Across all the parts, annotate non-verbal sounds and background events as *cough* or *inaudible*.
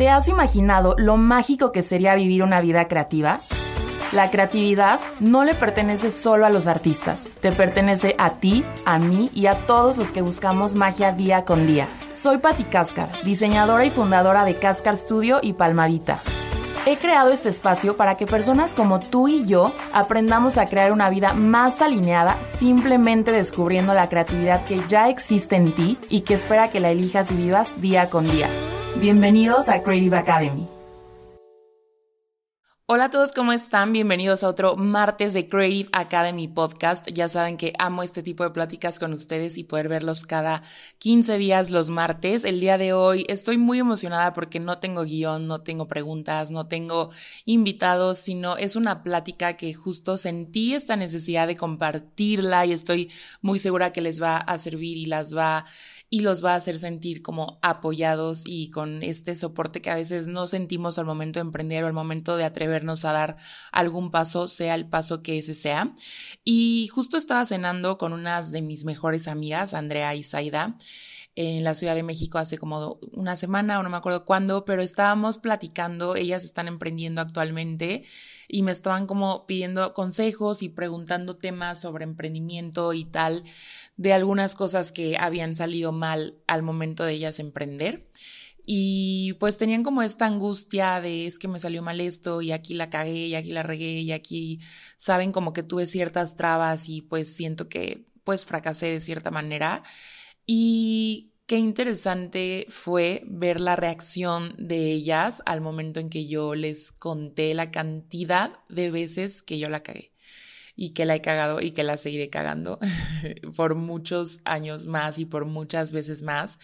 ¿Te has imaginado lo mágico que sería vivir una vida creativa? La creatividad no le pertenece solo a los artistas, te pertenece a ti, a mí y a todos los que buscamos magia día con día. Soy Patti Cáscar, diseñadora y fundadora de Cáscar Studio y Palmavita. He creado este espacio para que personas como tú y yo aprendamos a crear una vida más alineada simplemente descubriendo la creatividad que ya existe en ti y que espera que la elijas y vivas día con día. Bienvenidos a Creative Academy. Hola a todos, ¿cómo están? Bienvenidos a otro martes de Creative Academy Podcast. Ya saben que amo este tipo de pláticas con ustedes y poder verlos cada 15 días los martes. El día de hoy estoy muy emocionada porque no tengo guion, no tengo preguntas, no tengo invitados, sino es una plática que justo sentí esta necesidad de compartirla y estoy muy segura que les va a servir y las va a y los va a hacer sentir como apoyados y con este soporte que a veces no sentimos al momento de emprender o al momento de atrevernos a dar algún paso, sea el paso que ese sea. Y justo estaba cenando con unas de mis mejores amigas, Andrea y Zaida, en la Ciudad de México hace como una semana o no me acuerdo cuándo, pero estábamos platicando, ellas están emprendiendo actualmente y me estaban como pidiendo consejos y preguntando temas sobre emprendimiento y tal, de algunas cosas que habían salido mal al momento de ellas emprender. Y pues tenían como esta angustia de es que me salió mal esto y aquí la cagué y aquí la regué y aquí saben como que tuve ciertas trabas y pues siento que pues fracasé de cierta manera. Y qué interesante fue ver la reacción de ellas al momento en que yo les conté la cantidad de veces que yo la cagué y que la he cagado y que la seguiré cagando *laughs* por muchos años más y por muchas veces más.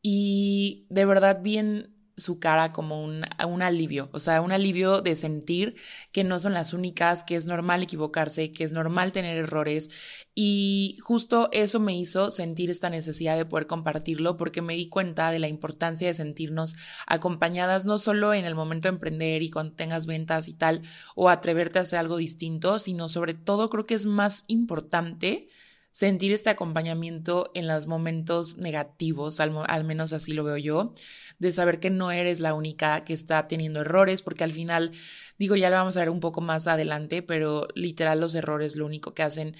Y de verdad bien su cara como un, alivio, o sea, un alivio de sentir que no son las únicas, que es normal equivocarse, que es normal tener errores. Y justo eso me hizo sentir esta necesidad de poder compartirlo porque me di cuenta de la importancia de sentirnos acompañadas no solo en el momento de emprender y cuando tengas ventas y tal o atreverte a hacer algo distinto, sino sobre todo creo que es más importante sentir este acompañamiento en los momentos negativos, al, al, menos así lo veo yo, de saber que no eres la única que está teniendo errores, porque al final, digo, ya lo vamos a ver un poco más adelante, pero literal los errores lo único que hacen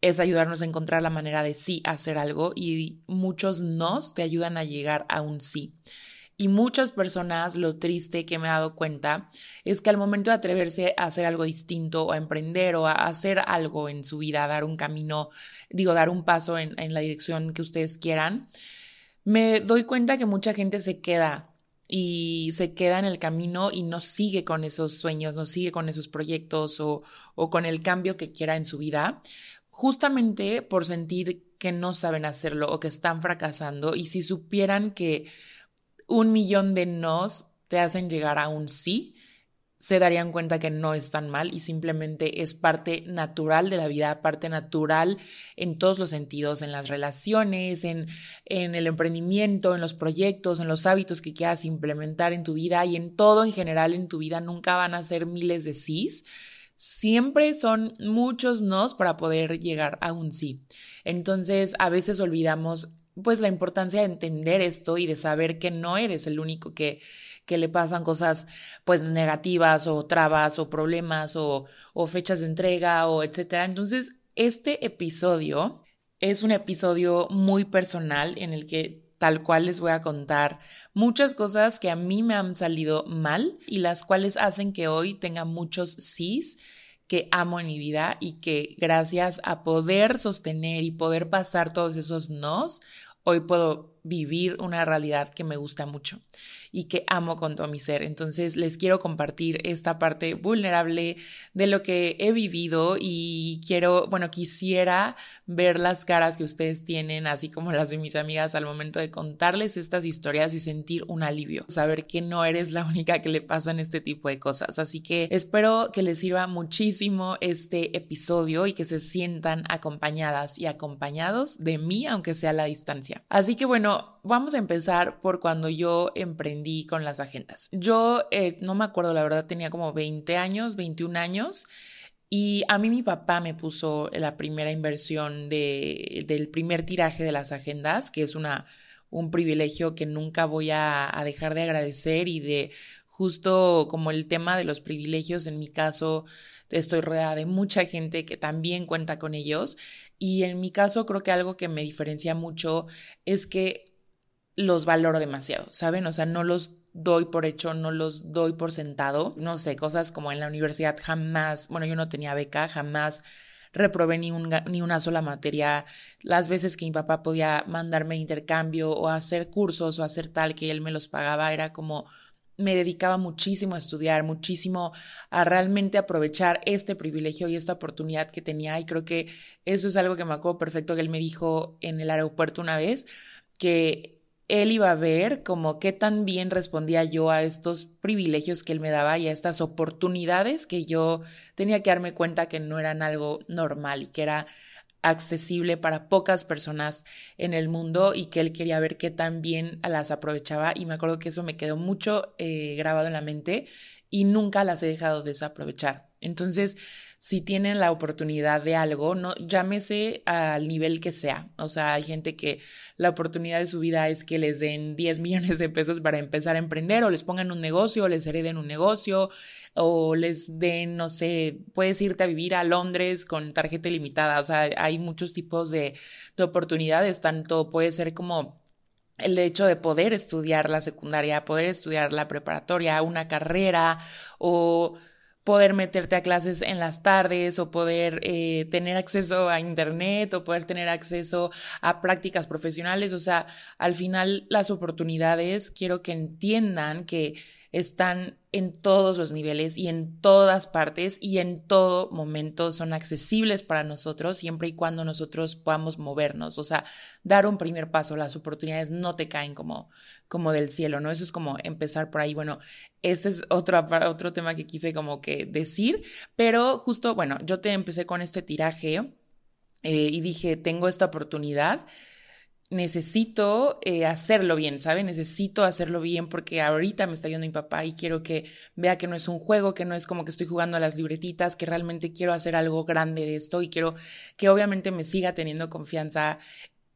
es ayudarnos a encontrar la manera de sí hacer algo y muchos nos te ayudan a llegar a un sí. Y muchas personas, lo triste que me he dado cuenta es que al momento de atreverse a hacer algo distinto o a emprender o a hacer algo en su vida, dar un camino, digo, dar un paso en, en la dirección que ustedes quieran, me doy cuenta que mucha gente se queda y se queda en el camino y no sigue con esos sueños, no sigue con esos proyectos o, o con el cambio que quiera en su vida, justamente por sentir que no saben hacerlo o que están fracasando. Y si supieran que un millón de nos te hacen llegar a un sí, se darían cuenta que no es tan mal y simplemente es parte natural de la vida, parte natural en todos los sentidos, en las relaciones, en, en el emprendimiento, en los proyectos, en los hábitos que quieras implementar en tu vida y en todo en general en tu vida. Nunca van a ser miles de sís. Siempre son muchos nos para poder llegar a un sí. Entonces, a veces olvidamos pues la importancia de entender esto y de saber que no eres el único que, que le pasan cosas pues negativas o trabas o problemas o, o fechas de entrega o etcétera. Entonces, este episodio es un episodio muy personal en el que tal cual les voy a contar muchas cosas que a mí me han salido mal y las cuales hacen que hoy tenga muchos sís que amo en mi vida y que gracias a poder sostener y poder pasar todos esos nos, hoy puedo vivir una realidad que me gusta mucho y que amo con todo mi ser. Entonces les quiero compartir esta parte vulnerable de lo que he vivido y quiero, bueno, quisiera ver las caras que ustedes tienen, así como las de mis amigas al momento de contarles estas historias y sentir un alivio, saber que no eres la única que le pasan este tipo de cosas. Así que espero que les sirva muchísimo este episodio y que se sientan acompañadas y acompañados de mí, aunque sea a la distancia. Así que bueno, vamos a empezar por cuando yo emprendí con las agendas. Yo eh, no me acuerdo, la verdad tenía como 20 años, 21 años. Y a mí mi papá me puso la primera inversión de, del primer tiraje de las agendas, que es una, un privilegio que nunca voy a, a dejar de agradecer y de justo como el tema de los privilegios, en mi caso, estoy rodeada de mucha gente que también cuenta con ellos. Y en mi caso creo que algo que me diferencia mucho es que los valoro demasiado, ¿saben? O sea, no los doy por hecho, no los doy por sentado. No sé, cosas como en la universidad jamás, bueno, yo no tenía beca, jamás reprobé ni, ni una sola materia. Las veces que mi papá podía mandarme intercambio o hacer cursos o hacer tal que él me los pagaba, era como me dedicaba muchísimo a estudiar, muchísimo a realmente aprovechar este privilegio y esta oportunidad que tenía. Y creo que eso es algo que me acuerdo perfecto que él me dijo en el aeropuerto una vez, que él iba a ver como qué tan bien respondía yo a estos privilegios que él me daba y a estas oportunidades que yo tenía que darme cuenta que no eran algo normal y que era accesible para pocas personas en el mundo y que él quería ver qué tan bien las aprovechaba y me acuerdo que eso me quedó mucho eh, grabado en la mente y nunca las he dejado desaprovechar. Entonces, si tienen la oportunidad de algo, no llámese al nivel que sea. O sea, hay gente que la oportunidad de su vida es que les den 10 millones de pesos para empezar a emprender o les pongan un negocio o les hereden un negocio o les den, no sé, puedes irte a vivir a Londres con tarjeta ilimitada. O sea, hay muchos tipos de, de oportunidades, tanto puede ser como el hecho de poder estudiar la secundaria, poder estudiar la preparatoria, una carrera o poder meterte a clases en las tardes o poder eh, tener acceso a internet o poder tener acceso a prácticas profesionales. O sea, al final las oportunidades quiero que entiendan que están en todos los niveles y en todas partes y en todo momento son accesibles para nosotros siempre y cuando nosotros podamos movernos, o sea, dar un primer paso, las oportunidades no te caen como, como del cielo, ¿no? Eso es como empezar por ahí. Bueno, este es otro, otro tema que quise como que decir, pero justo, bueno, yo te empecé con este tiraje eh, y dije, tengo esta oportunidad necesito eh, hacerlo bien, ¿sabe? Necesito hacerlo bien porque ahorita me está yendo mi papá y quiero que vea que no es un juego, que no es como que estoy jugando a las libretitas, que realmente quiero hacer algo grande de esto y quiero que obviamente me siga teniendo confianza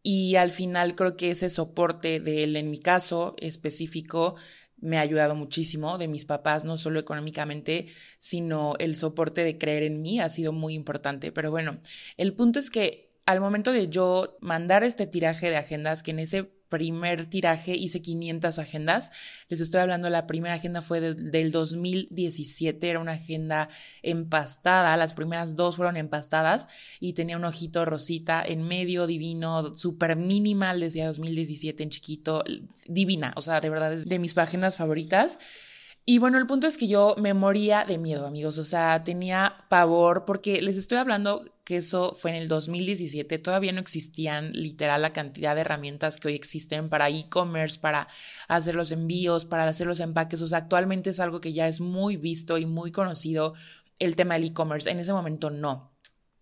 y al final creo que ese soporte de él, en mi caso específico, me ha ayudado muchísimo, de mis papás, no solo económicamente, sino el soporte de creer en mí ha sido muy importante. Pero bueno, el punto es que al momento de yo mandar este tiraje de agendas, que en ese primer tiraje hice 500 agendas. Les estoy hablando, la primera agenda fue del 2017, era una agenda empastada, las primeras dos fueron empastadas y tenía un ojito rosita en medio, divino, súper minimal, decía 2017 en chiquito, divina, o sea, de verdad es de mis agendas favoritas. Y bueno, el punto es que yo me moría de miedo, amigos, o sea, tenía pavor porque les estoy hablando que eso fue en el 2017, todavía no existían literal la cantidad de herramientas que hoy existen para e-commerce, para hacer los envíos, para hacer los empaques, o sea, actualmente es algo que ya es muy visto y muy conocido el tema del e-commerce, en ese momento no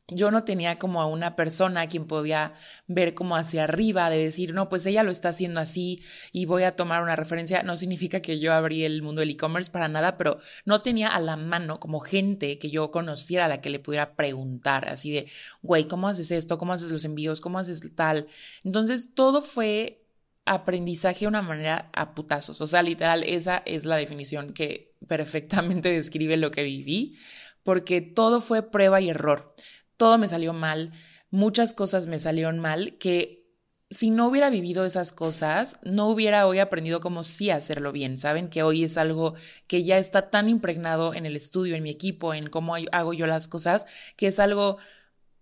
yo no tenía como a una persona a quien podía ver como hacia arriba, de decir, no, pues ella lo está haciendo así y voy a tomar una referencia. No significa que yo abrí el mundo del e-commerce para nada, pero no tenía a la mano como gente que yo conociera a la que le pudiera preguntar, así de, güey, ¿cómo haces esto? ¿Cómo haces los envíos? ¿Cómo haces tal? Entonces, todo fue aprendizaje de una manera a putazos. O sea, literal, esa es la definición que perfectamente *laughs* describe lo que viví, porque todo fue prueba y error todo me salió mal, muchas cosas me salieron mal, que si no hubiera vivido esas cosas, no hubiera hoy aprendido cómo sí hacerlo bien. Saben que hoy es algo que ya está tan impregnado en el estudio, en mi equipo, en cómo hago yo las cosas, que es algo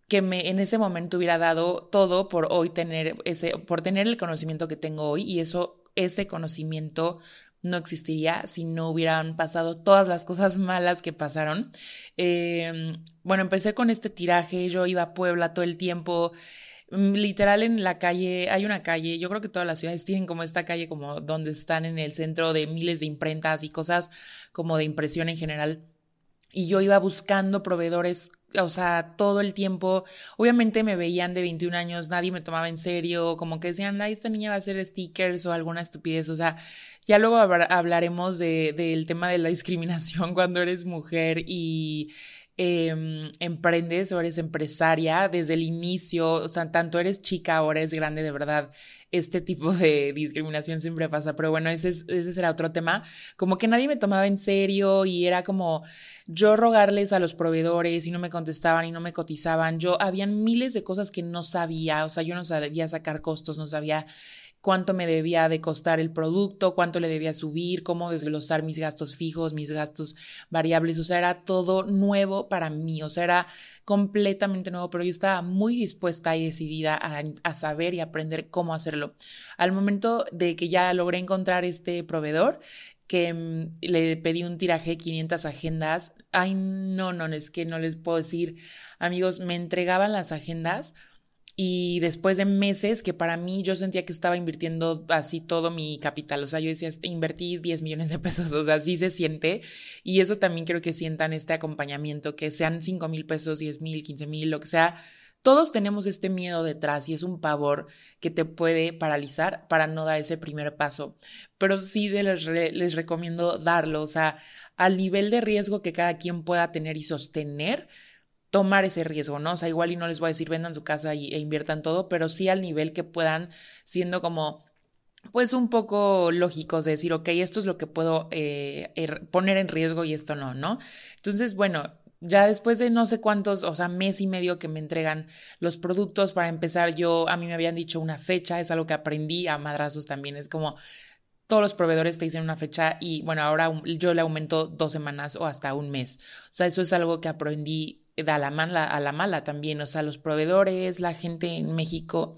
que me en ese momento hubiera dado todo por hoy tener ese por tener el conocimiento que tengo hoy y eso ese conocimiento no existiría si no hubieran pasado todas las cosas malas que pasaron. Em, bueno, empecé con este tiraje, yo iba a Puebla todo el tiempo, mm, literal en la calle, hay una calle, yo creo que todas las ciudades tienen como esta calle como donde están en el centro de miles de imprentas y cosas como de impresión en general. Y yo iba buscando proveedores o sea, todo el tiempo, obviamente me veían de 21 años, nadie me tomaba en serio, como que decían, ay, esta niña va a hacer stickers o alguna estupidez, o sea, ya luego hablaremos de, del tema de la discriminación *laughs* cuando eres mujer y em, emprendes o eres empresaria desde el inicio, o sea, tanto eres chica o eres grande, de verdad, este tipo de discriminación siempre pasa, pero bueno, ese, ese será otro tema, como que nadie me tomaba en serio y era como yo rogarles a los proveedores y no me contestaban y no me cotizaban, yo habían miles de cosas que no sabía, o sea, yo no sabía sacar costos, no sabía cuánto me debía de costar el producto, cuánto le debía subir, cómo desglosar mis gastos fijos, mis gastos variables, o sea, era todo nuevo para mí, o sea, era completamente nuevo, pero yo estaba muy dispuesta y decidida a, saber y aprender cómo hacerlo. Al momento de que ya logré encontrar este proveedor, que mm, le pedí un tiraje de 500 agendas, ay, no, no, es que no les puedo decir, amigos, me entregaban las agendas y después de meses que para mí yo sentía que estaba invirtiendo así todo mi capital, o sea, yo decía, este, invertí 10 millones de pesos, *laughs* o sea, así se siente y eso también quiero que sientan este acompañamiento, que sean 5 mil pesos, 10 mil, 15 mil, lo que sea. Todos tenemos este miedo detrás y es un pavor que te puede paralizar para no dar ese primer paso. Pero sí les, les recomiendo darlo, o sea, al nivel de riesgo que cada quien pueda tener y sostener, tomar ese riesgo, ¿no? O sea, igual y no les voy a decir vendan su casa y, e inviertan todo, pero sí al nivel que puedan, siendo como pues un poco lógicos de decir, ok, esto es lo que puedo eh, er, poner en riesgo y esto no, ¿no? Entonces, bueno, ya después de no sé cuántos, o sea, mes y medio que me entregan los productos para empezar, yo, a mí me habían dicho una fecha, es algo que aprendí a madrazos también, es como todos los proveedores te dicen una fecha y bueno, ahora yo le aumento dos semanas o hasta un mes. O sea, eso es algo que aprendí da la mala, a la mala también, o sea, los proveedores, la gente en México,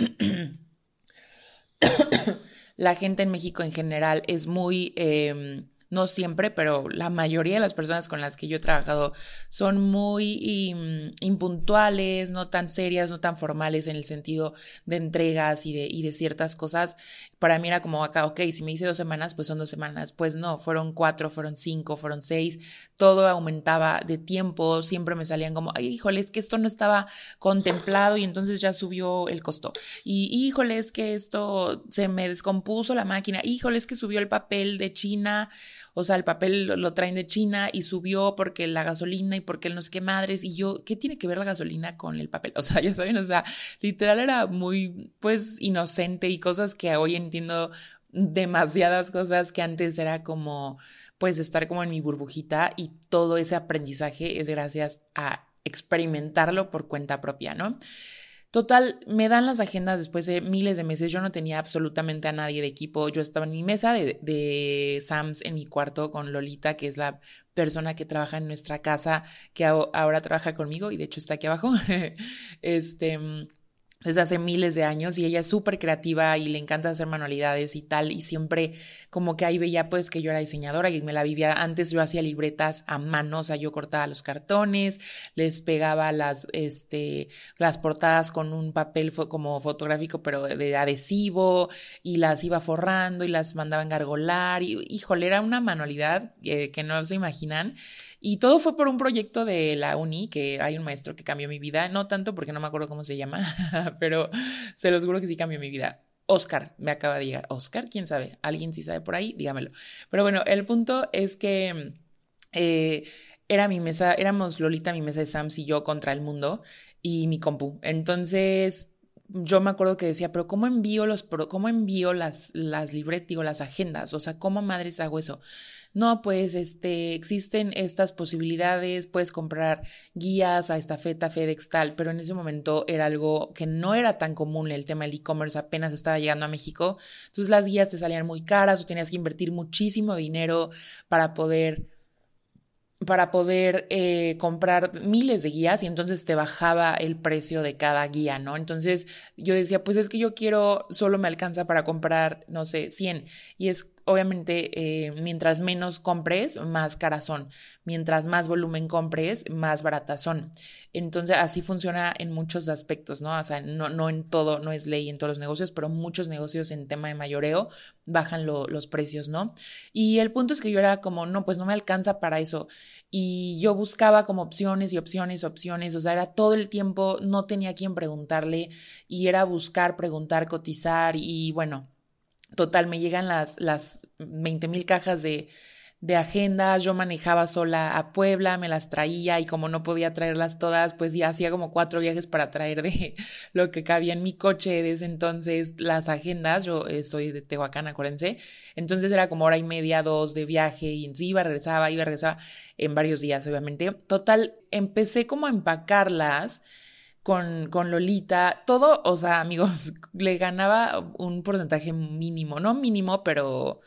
*coughs* la gente en México en general es muy, em, no siempre, pero la mayoría de las personas con las que yo he trabajado son muy impuntuales, no tan serias, no tan formales en el sentido de entregas y de, y de ciertas cosas. Para mí era como acá, ok, si me hice dos semanas, pues son dos semanas. Pues no, fueron cuatro, fueron cinco, fueron seis. Todo aumentaba de tiempo, siempre me salían como, ay, híjole, es que esto no estaba contemplado y entonces ya subió el costo. Y híjole, es que esto se me descompuso la máquina. Híjole, es que subió el papel de China o sea, el papel lo, traen de China y subió porque la gasolina y porque el no sé qué madres, y yo, ¿qué tiene que ver la gasolina con el papel? *laughs* O sea, ya saben, o sea, literal era muy, pues, inocente y cosas que hoy entiendo demasiadas cosas que antes era como, pues, estar como en mi burbujita y todo ese aprendizaje es gracias a experimentarlo por cuenta propia, ¿no? Total, me dan las agendas después de miles de meses. Yo no tenía absolutamente a nadie de equipo. Yo estaba en mi mesa de, de Sams en mi cuarto con Lolita, que es la persona que trabaja en nuestra casa, que ahora trabaja conmigo y de hecho está aquí abajo. *laughs* este desde hace miles de años y ella es súper creativa y le encanta hacer manualidades y tal y siempre como que ahí veía pues que yo era diseñadora y me la vivía. Antes yo hacía libretas a mano o sea yo cortaba los cartones les pegaba las este las portadas con un papel como fotográfico pero de adhesivo y las iba forrando y las mandaba engargolar y híjole era una manualidad eh, que no se imaginan y todo fue por un proyecto de la uni, que hay un maestro que cambió mi vida, no tanto porque no me acuerdo cómo se llama, *laughs* pero se los juro que sí cambió mi vida. Oscar, me acaba de llegar. Oscar, quién sabe, alguien sí sabe por ahí, dígamelo. Pero bueno, el punto es que eh, era mi mesa, éramos Lolita, mi mesa de Sams y yo contra el mundo y mi compu. Entonces, yo me acuerdo que decía, pero ¿cómo envío los, cómo envío las, las libretas, digo, las agendas? O sea, ¿cómo madres hago eso? No, pues este, existen estas posibilidades, puedes comprar guías a estafeta, FedEx, tal, pero en ese momento era algo que no era tan común, el tema del e-commerce apenas estaba llegando a México, entonces las guías te salían muy caras o tenías que invertir muchísimo dinero para poder para poder eh, comprar miles de guías y entonces te bajaba el precio de cada guía, ¿no? Entonces yo decía, pues es que yo quiero, solo me alcanza para comprar, no sé, 100 y es obviamente, eh, mientras menos compres, más caras son. Mientras más volumen compres, más baratas son. Entonces, así funciona en muchos aspectos, ¿no? O sea, no, no en todo, no es ley en todos los negocios, pero muchos negocios en tema de mayoreo bajan los precios, ¿no? Y el punto es que yo era como, no, pues no me alcanza para eso. Y yo buscaba como opciones y opciones, opciones, o sea, era todo el tiempo, no tenía quien preguntarle y era buscar, preguntar, cotizar y bueno, Total, me llegan las, las 20 mil cajas de, de agendas, yo manejaba sola a Puebla, me las traía y como no podía traerlas todas, pues ya hacía como cuatro viajes para traer de *laughs* lo que cabía en mi coche desde entonces las agendas, yo eh, soy de Tehuacán, acuérdense, entonces era como hora y media, dos de viaje y iba, regresaba, iba, regresaba en varios días, obviamente. Total, empecé como a empacarlas con, con Lolita, todo, o sea, amigos, *laughs* le ganaba un porcentaje mínimo, no mínimo, pero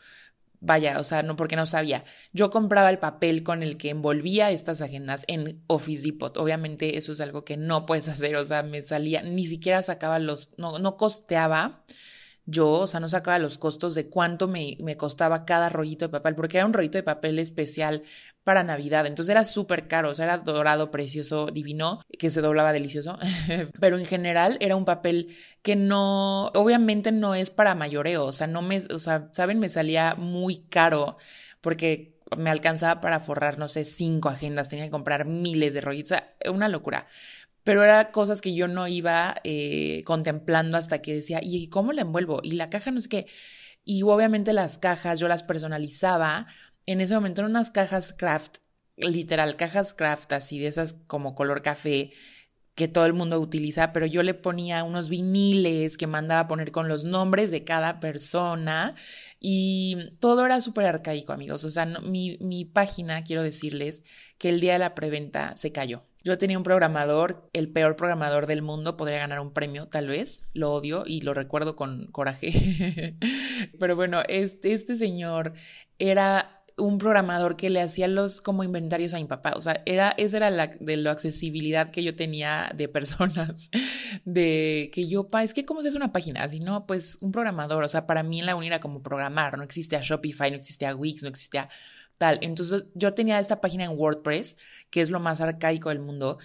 Vaya, o sea, no porque no sabía. Yo compraba el papel con el que envolvía estas agendas en Office Depot. Obviamente eso es algo que no puedes *laughs* hacer, o sea, me salía, ni siquiera sacaba los, no, no costeaba yo, o sea, no sacaba los costos de cuánto me, me, costaba cada rollito de papel, porque era un rollito de papel especial para Navidad, entonces era súper caro, o sea, era dorado, precioso, divino, que se doblaba delicioso, *laughs* pero en general era un papel que no, obviamente no es para mayoreo, o sea, no me, o sea, saben, me salía muy caro, porque me alcanzaba para forrar, no sé, cinco agendas, tenía que comprar miles de rollitos, o sea, una locura pero eran cosas que yo no iba eh, contemplando hasta que decía, ¿y cómo la envuelvo? Y la caja no sé qué. Y obviamente las cajas yo las personalizaba. En ese momento eran unas cajas craft, literal, cajas craft así de esas como color café que todo el mundo utiliza, pero yo le ponía unos viniles que mandaba poner con los nombres de cada persona y todo era súper arcaico, amigos. O sea, mi, mi página, quiero decirles que el día de la preventa se cayó. Yo tenía un programador, el peor programador del mundo, podría ganar un premio, tal vez. Lo odio y lo recuerdo con coraje. *laughs* Pero bueno, este, este señor era un programador que le hacía los como inventarios a mi papá. O sea, era, esa era la de la accesibilidad que yo tenía de personas. *laughs* De que yo, pa, es que cómo se hace una página. Así, no, pues un programador. O sea, para mí en la uni era como programar. No existía Shopify, no existía Wix, no existía tal. Entonces yo tenía esta página en WordPress, que es lo más arcaico del mundo,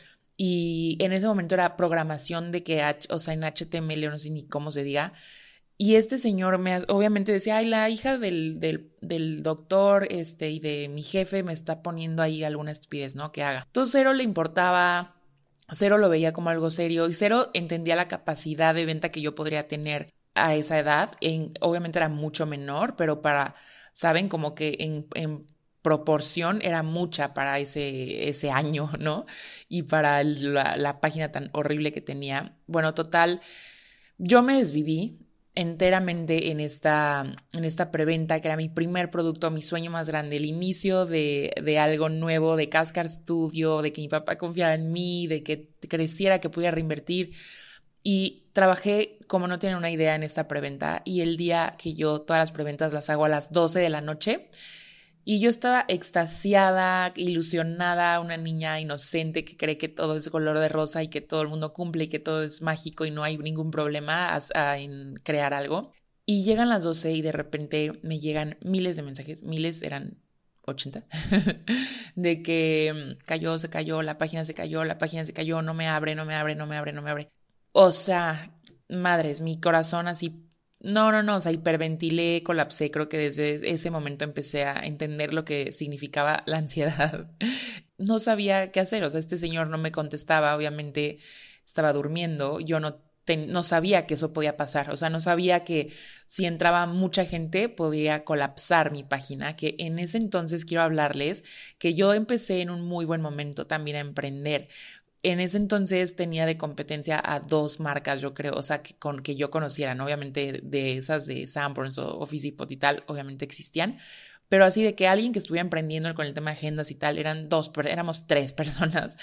y en ese momento era programación de que, o sea, en HTML, no sé ni cómo se diga. Y este señor me, obviamente decía, ay, la hija del, del, doctor este, y de mi jefe me está poniendo ahí alguna estupidez, ¿no? Que haga. Entonces, cero le importaba, cero lo veía como algo serio y cero entendía la capacidad de venta que yo podría tener a esa edad. En, obviamente era mucho menor, pero para, saben, como que en, en proporción era mucha para ese, ese año, *laughs* ¿no? Y para la, página tan horrible que tenía. Bueno, total, yo me desviví enteramente en esta, en esta preventa, que era mi primer producto, mi sueño más grande, el inicio de, de algo nuevo, de Cascar Studio, de que mi papá confiara en mí, de que creciera, que pudiera reinvertir. Y trabajé, como no tienen una idea, en esta preventa. Y el día que yo todas las preventas las hago a las 12 de la noche, y yo estaba extasiada, ilusionada, una niña inocente que cree que todo es color de rosa y que todo el mundo cumple y que todo es mágico y no hay ningún problema en crear algo. Y llegan las 12 y de repente me llegan miles de mensajes, miles eran 80, *laughs* de que mm, cayó, se cayó, la página se cayó, la página se cayó, no me abre, no me abre, no me abre, no me abre. O sea, madres, mi corazón así no, no, no, o sea, hiperventilé, colapsé, creo que desde ese momento empecé a entender lo que significaba la ansiedad. *laughs* No sabía qué hacer, o sea, este señor no me contestaba, obviamente estaba durmiendo, yo no, no sabía que eso podía pasar, o sea, no sabía que si entraba mucha gente podía colapsar mi página, que en ese entonces quiero hablarles que yo empecé en un muy buen momento también a emprender en ese entonces tenía de competencia a dos marcas, yo creo, o sea, que, con que yo conociera, obviamente de esas de Sanborns o Office y tal, obviamente existían, pero así de que alguien que estuviera emprendiendo con el tema de agendas y tal, eran dos, éramos tres *laughs* personas.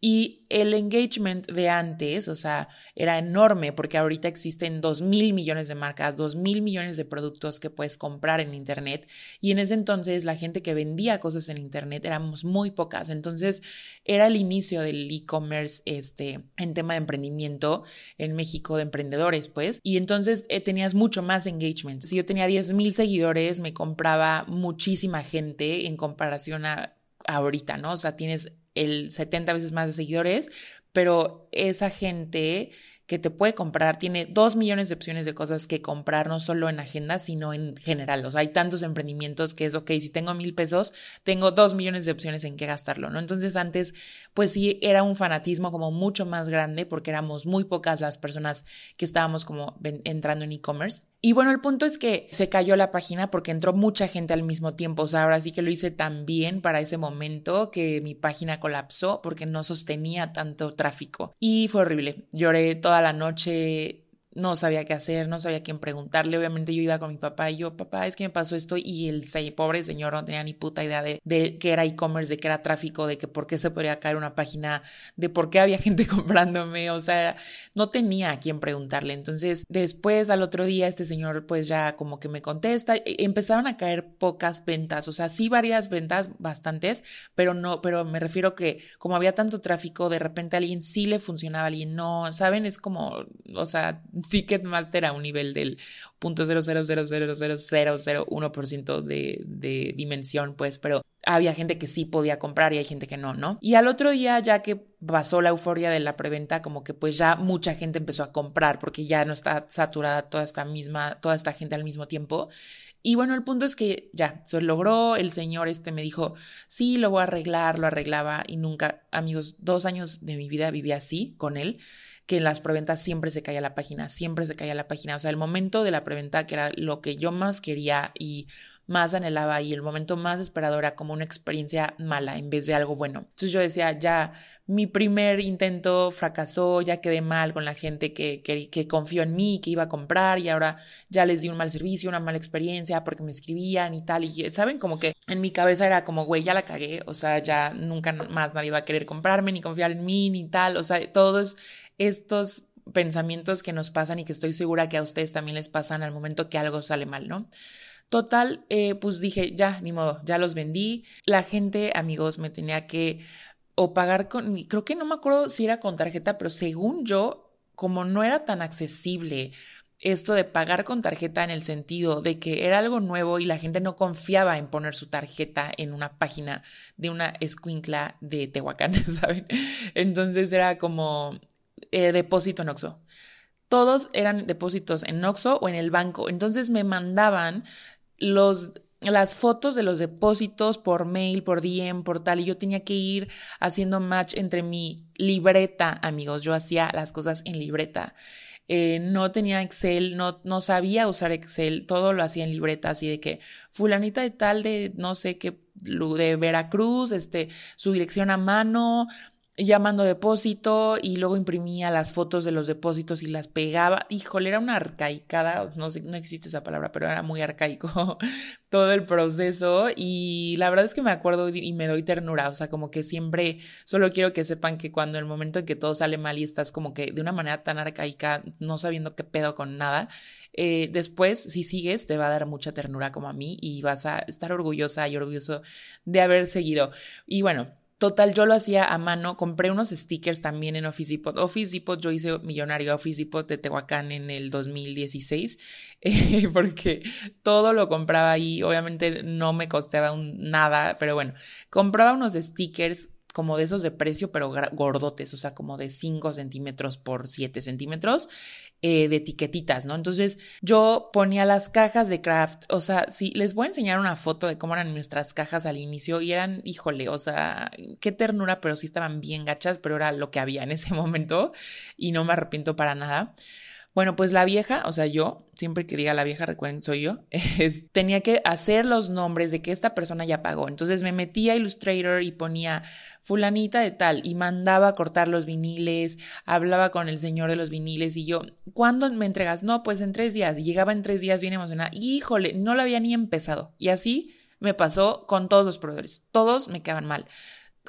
Y el engagement de antes, o sea, era enorme porque ahorita existen dos mil millones de marcas, dos mil millones de productos que puedes comprar en Internet. Y en ese entonces la gente que vendía cosas en Internet éramos muy pocas. Entonces era el inicio del e-commerce este, en tema de emprendimiento en México, de emprendedores, pues. Y entonces eh, tenías mucho más engagement. Si yo tenía diez mil seguidores, me compraba mucho muchísima gente en comparación a ahorita, ¿no? O sea, tienes el 70 veces más de seguidores, pero esa gente que te puede comprar tiene dos millones de opciones de cosas que comprar, no solo en agenda, sino en general. O sea, hay tantos emprendimientos que es, ok, si tengo mil pesos, tengo dos millones de opciones en qué gastarlo, ¿no? Entonces antes, pues sí, era un fanatismo como mucho más grande porque éramos muy pocas las personas que estábamos como entrando en e-commerce Y bueno, el punto es que se cayó la página porque entró mucha gente al mismo tiempo. O sea, ahora sí que lo hice tan bien para ese momento que mi página colapsó porque no sostenía tanto tráfico. Y fue horrible. Lloré toda la noche no sabía qué hacer, no sabía quién preguntarle. Obviamente yo iba con mi papá y yo, papá, es que me pasó esto y el pobre señor no tenía ni puta idea de, de qué era e-commerce, de qué era tráfico, de que por qué se podría caer una página, de por qué había *laughs* gente comprándome, o sea, no tenía a quién preguntarle. Entonces, después al otro día este señor pues ya como que me contesta, e, empezaron a caer pocas ventas, o sea, sí varias ventas, bastantes, pero no, pero me refiero que como había tanto tráfico, de repente a alguien sí le funcionaba, alguien no, ¿saben? Es como, o sea, Ticketmaster a un nivel del .0000001% de, de dimensión, pues, pero había gente que sí podía comprar y hay gente que no, ¿no? Y al otro día, ya que pasó la euforia de la preventa, como que pues ya mucha gente empezó a comprar porque ya no está saturada toda esta misma, toda esta gente al mismo tiempo. Y bueno, el punto es que ya, se logró, el señor este me dijo, sí, lo voy a arreglar, lo arreglaba y nunca, amigos, dos años de mi vida viví así con él que en las preventas siempre se caía la página, siempre se caía la página. O sea, el momento de la preventa, que era lo que yo más quería y más anhelaba y el momento más esperado era como una experiencia mala en vez de algo bueno. Entonces yo decía, ya, mi primer intento fracasó, ya quedé mal con la gente que, que, que confió en mí, que iba a comprar y ahora ya les di un mal servicio, una mala experiencia porque me escribían y tal. Y saben, como que en mi cabeza era como, güey, ya la cagué, o sea, ya nunca más nadie va a querer comprarme ni confiar en mí ni tal. O sea, todos estos pensamientos que nos pasan y que estoy segura que a ustedes también les pasan al momento que algo sale mal, ¿no? Total, eh, pues dije, ya, ni modo, ya los vendí. La gente, amigos, me tenía que o pagar con, creo que no me acuerdo si era con tarjeta, pero según yo, como no era tan accesible esto de pagar con tarjeta en el sentido de que era algo nuevo y la gente no confiaba en poner su tarjeta en una página de una escuincla de Tehuacán, *laughs* ¿saben? Entonces era como eh, depósito en Oxo. Todos eran depósitos en Oxo o en el banco. Entonces me mandaban los las fotos de los depósitos por mail, por DM, por tal, y yo tenía que ir haciendo match entre mi libreta, amigos, yo hacía las cosas en libreta. Eh, no tenía Excel, no, no sabía usar Excel, todo lo hacía en libreta, así de que fulanita de tal de no sé qué, de Veracruz, este, su dirección a mano, llamando depósito y luego imprimía las fotos de los depósitos y las pegaba. Híjole, era una arcaicada, no sé, no existe esa palabra, pero era muy arcaico *laughs* todo el proceso y la verdad es que me acuerdo y me doy ternura, o sea, como que siempre solo quiero que sepan que cuando el momento en que todo sale mal y estás como que de una manera tan arcaica, no sabiendo qué pedo con nada, eh, después, si sigues, te va a dar mucha ternura como a mí y vas a estar orgullosa y orgulloso de haber seguido. Y bueno, Total, yo lo hacía a mano, compré unos stickers también en Office Depot. Office Depot, yo hice millonario Office Depot de Tehuacán en el 2016, *laughs* eh, porque todo lo compraba ahí, obviamente no me costaba nada, pero bueno, compraba unos stickers como de esos de precio, pero gordotes, o sea, como de 5 centímetros por 7 centímetros, eh, de etiquetitas, ¿no? Entonces yo ponía las cajas de craft, o sea, sí, les voy a enseñar una foto de cómo eran nuestras cajas al inicio y eran, híjole, o sea, qué ternura, pero sí estaban bien gachas, pero era lo que había en ese *laughs* momento y no me arrepiento para nada. Bueno, pues la vieja, o sea, yo, siempre que diga la vieja, recuerden, soy yo, *laughs* tenía que hacer los nombres de que esta persona ya pagó. Entonces me metía a Illustrator y ponía fulanita de tal y mandaba a cortar los viniles, hablaba con el señor de los viniles y yo, ¿cuándo me entregas? No, pues en tres días. Y llegaba en tres días bien emocionada. Híjole, no lo había ni empezado. Y así me pasó con todos los proveedores. Todos me quedaban mal.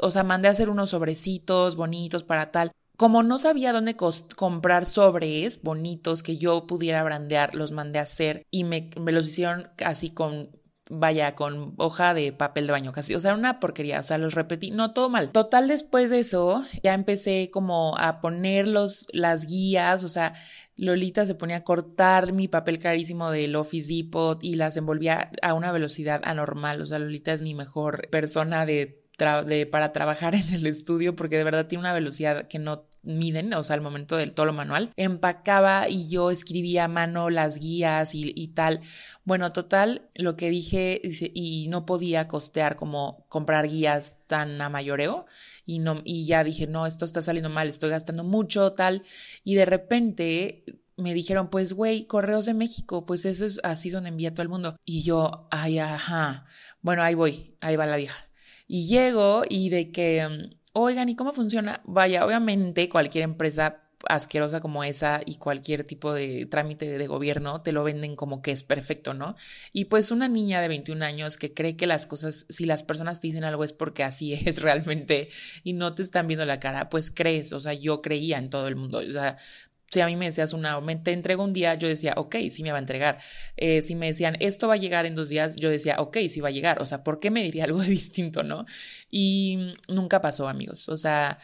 O sea, mandé a hacer unos sobrecitos bonitos para tal como no sabía dónde comprar sobres bonitos que yo pudiera brandear, los mandé a hacer y me, los hicieron así con vaya, con hoja de papel de baño casi, o sea, una porquería, o sea, los repetí, no, todo mal. Total, después de eso, ya empecé como a poner los, las guías, o sea, Lolita se ponía a cortar mi papel carísimo del Office Depot y las envolvía a una velocidad anormal, o sea, Lolita es mi mejor persona de de, para trabajar *laughs* en el estudio porque de verdad tiene una velocidad que no miden, o sea, al momento del todo lo manual, empacaba y yo escribía a mano las guías y, y tal. Bueno, total, lo que dije y no podía costear como comprar guías tan a mayoreo y no y ya dije, "No, esto está saliendo mal, estoy gastando mucho", tal, y de repente me dijeron, pues, güey, Correos de México, pues eso es así donde envía todo el mundo. Y yo, ay, ajá, bueno, ahí voy, ahí va la vieja. Y llego y de que, mm, oigan, ¿y cómo funciona? Vaya, obviamente cualquier empresa asquerosa como esa y cualquier tipo de trámite de gobierno te lo venden como que es perfecto, ¿no? Y pues una niña de 21 años que cree que las cosas, si las personas te dicen algo es porque así *laughs* es realmente y no te están viendo la cara, pues crees, o sea, yo creía en todo el mundo, o sea, si a mí me decías una, me te entrego un día, yo decía, ok, sí me va a entregar. Eh, si me decían, esto va a llegar en dos días, yo decía, ok, sí va a llegar. O sea, ¿por qué me diría *laughs* algo distinto, no? Y nunca pasó, amigos. O sea,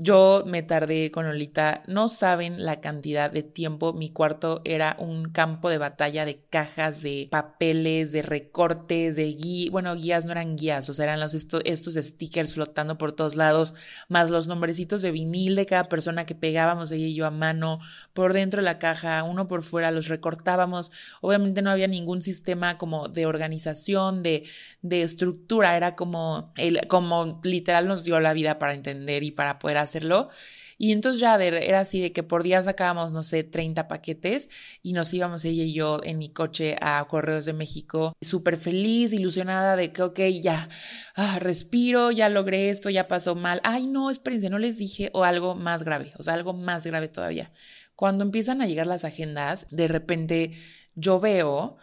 yo me tardé con Lolita, no saben la cantidad de tiempo. Mi cuarto era un campo de batalla de cajas, de papeles, de recortes, de guías. Bueno, guías no eran guías, o sea, eran los, estos, stickers flotando por todos lados, más los nombrecitos de vinil de cada persona que pegábamos ella y yo a mano, por dentro de la caja, uno por fuera, los recortábamos. Obviamente no había ningún sistema como de organización, de, de estructura, era como, el, como literal nos dio la vida para entender y para poder hacerlo. Y entonces ya era así de que por día sacábamos, no sé, 30 paquetes y nos íbamos ella y yo en mi coche a Correos de México, súper feliz, ilusionada de que, ok, ya, ah, respiro, ya logré esto, ya pasó mal. Ay, no, espérense, no les dije, o algo más grave, o sea, algo más grave todavía. Cuando empiezan a llegar las agendas, de repente yo veo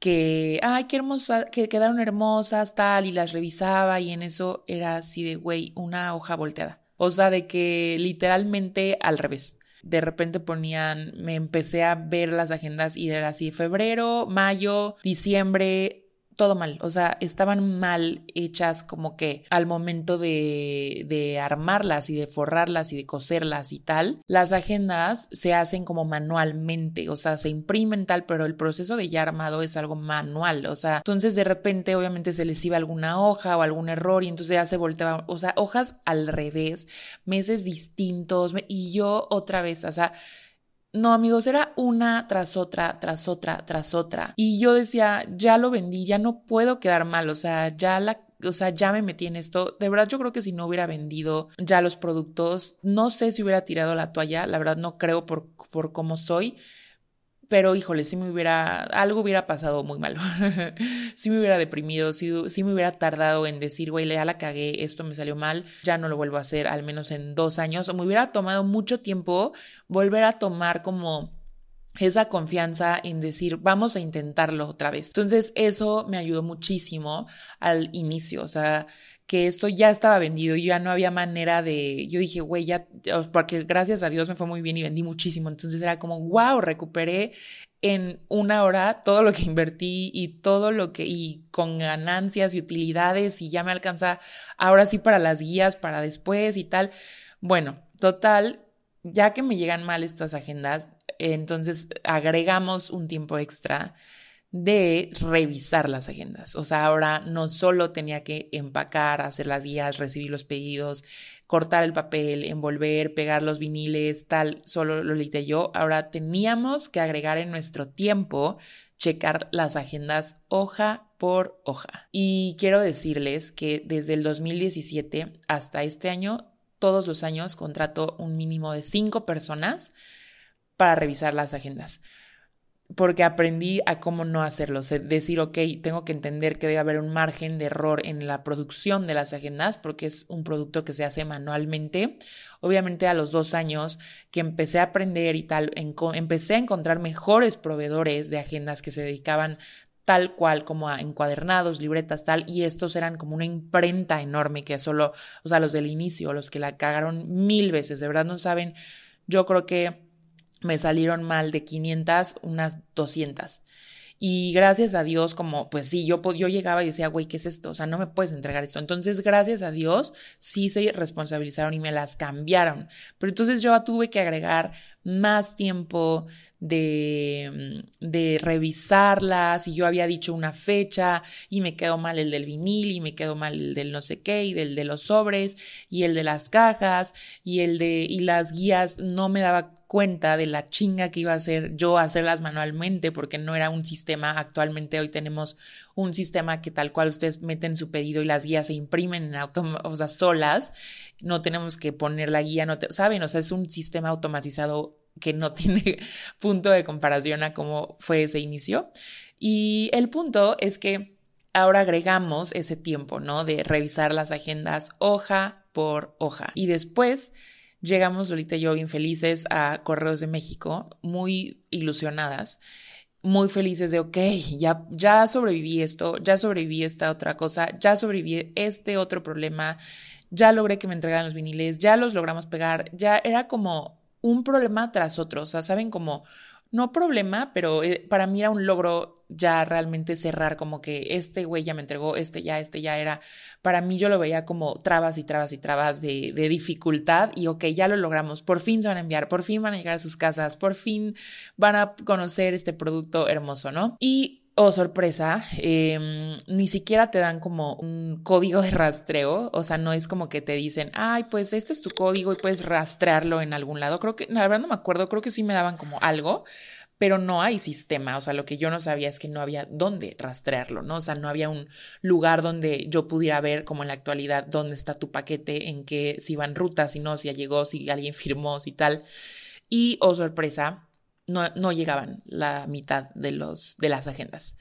que, ay, qué hermosa, que quedaron hermosas, tal, y las revisaba y en eso era así de, güey, una hoja volteada. O sea, de que literalmente al revés. De repente ponían, me empecé a ver las agendas y era así, febrero, mayo, diciembre, todo mal, o sea, estaban mal hechas como que al momento de, de, armarlas y de forrarlas y de coserlas y tal, las agendas se hacen como manualmente, o sea, se imprimen tal, pero el proceso de ya armado es algo manual, o sea, entonces de repente obviamente se les iba alguna hoja o algún error y entonces ya se volteaba, o sea, hojas al revés, meses distintos y yo otra vez, o sea, no, amigos, era una tras otra, tras otra, tras otra. Y yo decía, ya lo vendí, ya no puedo quedar mal, o sea, ya la o sea, ya me metí en esto. De verdad, yo creo que si no hubiera vendido ya los productos, no sé si hubiera tirado la toalla. La verdad, no creo por, por cómo soy pero híjole, si me hubiera, algo hubiera pasado muy malo. *laughs* si me hubiera deprimido, si, si me hubiera tardado en decir, güey, ya la cagué, esto me salió mal, ya no lo vuelvo a hacer, al menos en dos años. O me hubiera tomado mucho tiempo volver a tomar como esa confianza en decir, vamos a intentarlo otra vez. Entonces, eso me ayudó muchísimo al inicio, o sea, que esto ya estaba vendido y ya no había manera de, yo dije, güey, ya, porque gracias a Dios me fue muy bien y vendí muchísimo, entonces era como, wow, recuperé en una hora todo lo que invertí y todo lo que, y con ganancias y utilidades y ya me alcanza ahora sí para las guías, para después y tal. Bueno, total, ya que me llegan mal estas agendas, entonces agregamos un tiempo extra de revisar las agendas. O sea, ahora no solo tenía que empacar, hacer las guías, recibir los pedidos, cortar el papel, envolver, pegar los viniles, tal, solo lo lité yo. Ahora teníamos que agregar en nuestro tiempo, checar las agendas hoja por hoja. Y quiero decirles que desde el 2017 hasta este año, todos los años contrato un mínimo de cinco personas para revisar las agendas porque aprendí a cómo no hacerlo, decir, ok, tengo que entender que debe haber un margen de error en la producción de las agendas, porque es un producto que se hace manualmente. Obviamente a los dos años que empecé a aprender y tal, empecé a encontrar mejores proveedores de agendas que se dedicaban tal cual como a encuadernados, libretas, tal, y estos eran como una imprenta enorme que solo, o sea, los del inicio, los que la cagaron mil veces, de verdad no saben, yo creo que me salieron mal de 500, unas 200. Y gracias a Dios, como, pues sí, yo, yo llegaba y decía, güey, ¿qué es esto? O sea, no me puedes entregar esto. Entonces, gracias a Dios, sí se responsabilizaron y me las cambiaron. Pero entonces yo tuve que agregar más tiempo de, de revisarlas y yo había dicho una fecha y me quedó mal el del vinil y me quedó mal el del no sé qué y del de los sobres y el de las cajas y el de y las guías no me daba cuenta de la chinga que iba a hacer yo hacerlas manualmente porque no era un sistema actualmente hoy tenemos un sistema que tal cual ustedes meten su pedido y las guías se imprimen en auto, o solas no tenemos que poner la guía no saben o sea es un sistema automatizado que no *laughs* tiene punto de comparación a cómo fue ese inicio. Y el punto es que ahora agregamos ese tiempo, ¿no? De revisar las agendas hoja por hoja. Y después llegamos, ahorita yo, infelices a Correos de México, muy ilusionadas muy felices de, ok, ya, ya sobreviví esto, ya sobreviví esta otra cosa, ya sobreviví este otro problema, ya logré que me entregaran los viniles, ya los logramos pegar, ya era como un problema tras otro, o sea, saben como, no problema, pero eh, para mí era un logro ya realmente cerrar como que este güey ya me entregó, este ya, este ya era, para mí yo lo veía como trabas y trabas y trabas de, dificultad y ok, ya lo logramos, por fin se van a enviar, por fin van a llegar a sus casas, por fin van a conocer este producto hermoso, ¿no? Y Oh, sorpresa, em, ni siquiera te dan como un código de rastreo, o sea, no es como que te dicen, ay, pues este es tu código y puedes rastrearlo en algún lado. Creo que, la verdad no me acuerdo, creo que sí me daban como algo, pero no hay sistema, o sea, lo que yo no sabía es que no había dónde rastrearlo, ¿no? O sea, no había un lugar donde yo pudiera ver, como en la actualidad, dónde está tu paquete, en qué, si va en ruta, si no, si ya llegó, si alguien *laughs* firmó, si tal. Y, oh sorpresa, no, no llegaban la mitad de, los, de las agendas.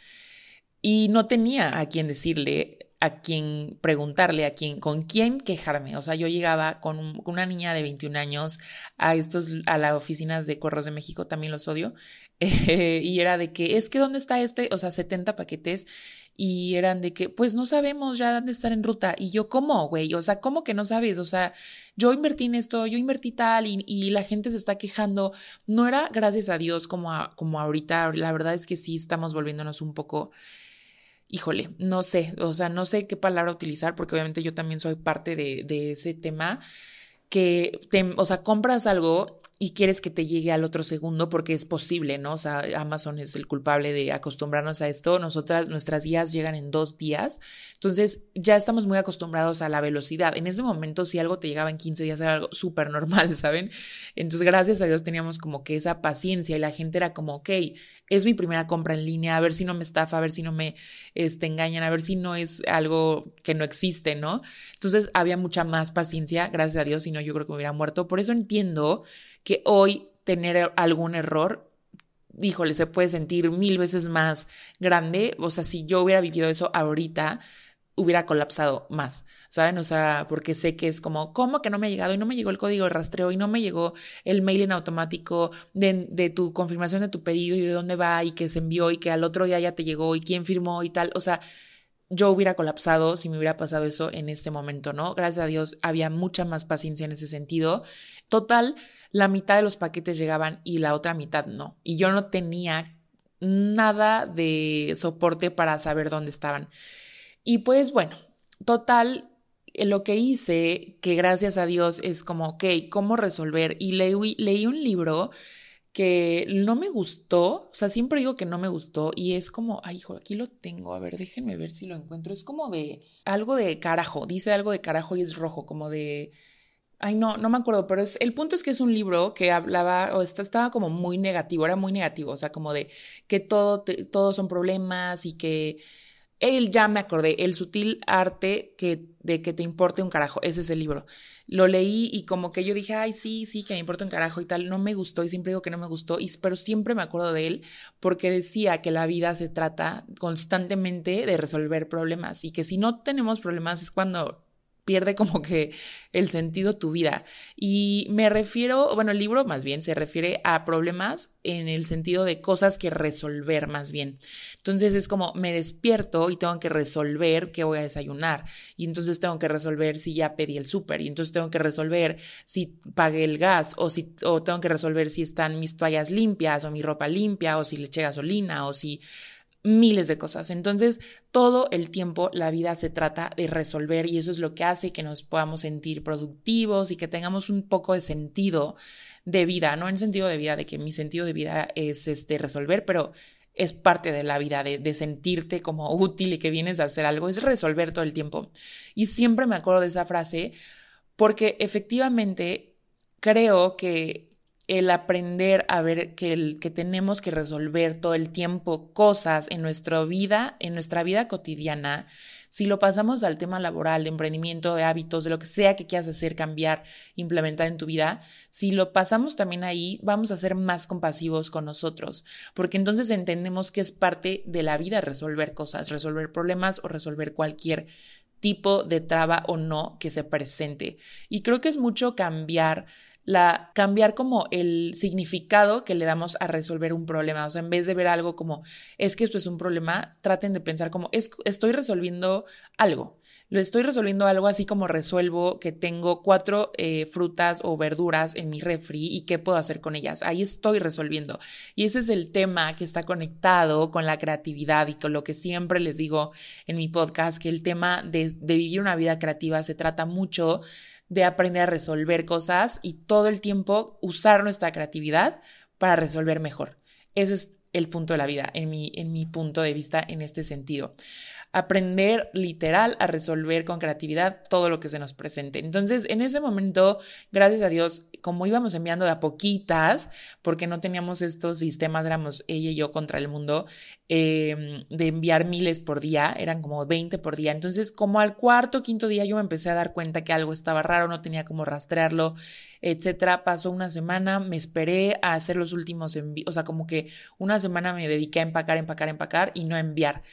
Y no tenía a quién decirle, a quién preguntarle, a quién, con quién quejarme. O sea, yo llegaba con, una niña de 21 años a estos, a las oficinas de Correos de México, también los odio, *laughs* y era de que, es que ¿dónde está este? O sea, 70 paquetes, y eran de que, pues no sabemos, ya han de estar en ruta. Y yo, ¿cómo, güey? O sea, ¿cómo que no sabes? O sea, yo invertí en esto, yo invertí tal, y, y la gente se está quejando. No era gracias a Dios como, a, como ahorita, la verdad es que sí estamos volviéndonos un poco híjole, no sé, o sea, no sé qué palabra utilizar porque obviamente yo también soy parte de, ese tema, que, te, o sea, compras algo y quieres que te llegue al otro segundo porque es posible, ¿no? O sea, Amazon es el culpable de acostumbrarnos a esto. Nosotras, nuestras guías llegan en dos días. Entonces, ya estamos muy acostumbrados a la velocidad. En ese momento, si algo te llegaba en 15 días, era algo súper normal, *laughs* ¿saben? Entonces, gracias a Dios teníamos como que esa paciencia y la gente era como, ok, es mi primera compra en línea, a ver si no me estafa, a ver si no me este, engañan, a ver si no es algo que no existe, ¿no? Entonces, había mucha más paciencia, gracias a Dios, si no, yo creo que me hubiera muerto. Por eso entiendo que hoy tener algún error, híjole, se puede sentir mil veces más grande. O sea, si yo hubiera vivido eso ahorita, hubiera colapsado más, ¿saben? O sea, porque sé que es como, ¿cómo que no me ha llegado? Y no me llegó el código de rastreo y no me llegó el mail en automático de, de, tu confirmación de tu pedido y de dónde va y que se envió y que al otro día ya te llegó y quién firmó y tal. O sea, yo hubiera colapsado si me hubiera pasado eso en este momento, ¿no? Gracias a Dios había mucha más paciencia en ese sentido. Total, la mitad de los paquetes llegaban y la otra mitad no. Y yo no tenía nada de soporte para saber dónde estaban. Y pues bueno, total, eh, lo que hice, que gracias a Dios es como, ok, ¿cómo resolver? Y leí, leí un libro que no me gustó, o sea, siempre digo que no me gustó y es como, ay, hijo, aquí lo tengo, a ver, déjenme ver si lo encuentro, es como de algo de carajo, dice algo de carajo y es rojo, como de Ay, no, no me acuerdo, pero es, el punto es que es un libro que hablaba, o estaba como muy negativo, era muy negativo, o sea, como de que todo, todos son problemas y que él ya me acordé, el sutil arte que, de que te importe un carajo, ese es el libro. Lo leí y como que yo dije, ay, sí, sí, que me importa un carajo y tal, no me gustó y siempre digo que no me gustó, pero siempre me acuerdo de él porque decía que la vida se trata constantemente de resolver problemas y que si no tenemos problemas es cuando pierde como que el sentido tu vida. Y me refiero, bueno, el libro más bien se refiere a problemas en el sentido de cosas que resolver más bien. Entonces es como me despierto y tengo que resolver qué voy a desayunar. Y entonces tengo que resolver si ya pedí el súper. Y entonces tengo que resolver si pagué el gas o si o tengo que resolver si están mis toallas limpias o mi ropa limpia o si le eché gasolina o si miles de cosas. Entonces, todo el tiempo la vida se trata de resolver y eso es lo que hace que nos podamos sentir productivos y que tengamos un poco de sentido de vida, no en sentido de vida de que mi sentido de vida es este resolver, pero es parte de la vida, de, de sentirte como útil y que vienes a hacer algo, es resolver todo el tiempo. Y siempre me acuerdo de esa frase porque efectivamente creo que el aprender a ver que, el, que tenemos que resolver todo el tiempo cosas en nuestra vida, en nuestra vida cotidiana, Si lo pasamos al tema laboral, de emprendimiento, de hábitos, de lo que sea que quieras hacer, cambiar, implementar en tu vida, si lo pasamos también ahí, vamos a ser más compasivos con nosotros, porque entonces entendemos que es parte de la vida resolver cosas, resolver problemas o resolver cualquier tipo de traba o no que se presente. Y creo que es mucho cambiar la cambiar como el significado que le damos a resolver un problema. O sea, en vez de ver algo como es que esto es un problema, traten de pensar como es, estoy resolviendo algo. Lo estoy resolviendo algo así como resuelvo que tengo cuatro eh, frutas o verduras en mi refri y qué puedo hacer con ellas. Ahí estoy resolviendo. Y ese es el tema que está conectado con la creatividad y con lo que siempre les digo en mi podcast, que el tema de, de vivir una vida creativa se trata mucho de aprender a resolver cosas y todo el tiempo usar nuestra creatividad para resolver mejor. Eso es el punto de la vida, en mi, en mi punto de vista, en este sentido aprender literal a resolver con creatividad todo lo que se nos presente. Entonces, en ese momento, gracias a Dios, como íbamos enviando de a poquitas, porque no teníamos estos sistemas, éramos ella y yo contra el mundo, em, de enviar miles por día, eran como 20 por día. Entonces, como al cuarto, quinto día, yo me empecé a dar cuenta que algo estaba raro, no tenía cómo rastrearlo, etcétera. Pasó una semana, me esperé a hacer los últimos envíos, o sea, como que una semana me dediqué a empacar, empacar, empacar y no enviar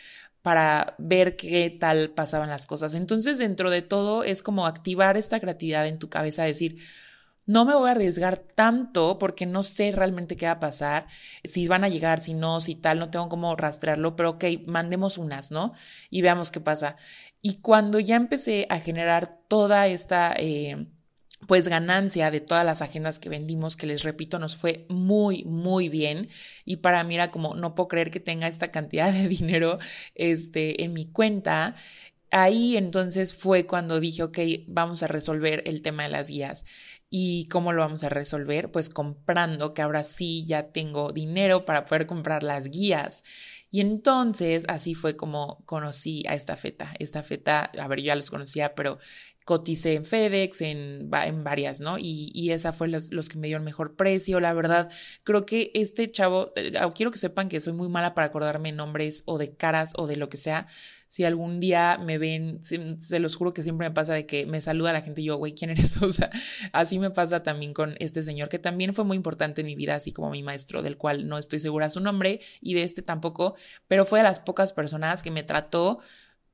para ver qué tal pasaban las cosas. Entonces, dentro de todo, es como activar esta creatividad en tu cabeza, decir, no me voy a arriesgar tanto porque no sé realmente qué va a pasar, si van a llegar, si no, si tal, no tengo cómo rastrearlo, pero ok, mandemos unas, ¿no? Y veamos qué pasa. Y cuando ya empecé a generar toda esta... Eh, pues ganancia de todas las agendas que vendimos, que les repito, nos fue muy, muy bien. Y para mí era como, no puedo creer que tenga esta cantidad de *laughs* dinero este, en mi cuenta. Ahí entonces fue cuando dije, ok, vamos a resolver el tema de las guías. ¿Y cómo lo vamos a resolver? Pues comprando, que ahora sí ya tengo dinero para poder comprar las guías. Y entonces así fue como conocí a esta feta. Esta feta, a ver, yo ya los conocía, pero coticé en FedEx, en, en varias, ¿no? Y, y esa fue los, los, que me dieron mejor precio, la verdad. Creo que este chavo, eh, quiero que sepan que soy muy mala para acordarme nombres o de caras o de lo que sea. Si algún día me ven, se, los juro que siempre me pasa de que me saluda la gente y yo, güey, ¿quién eres? *laughs* O sea, así me pasa también con este señor que también fue muy importante en mi vida, así como mi maestro, del cual no estoy segura su nombre y de este tampoco, pero fue de las pocas personas que me trató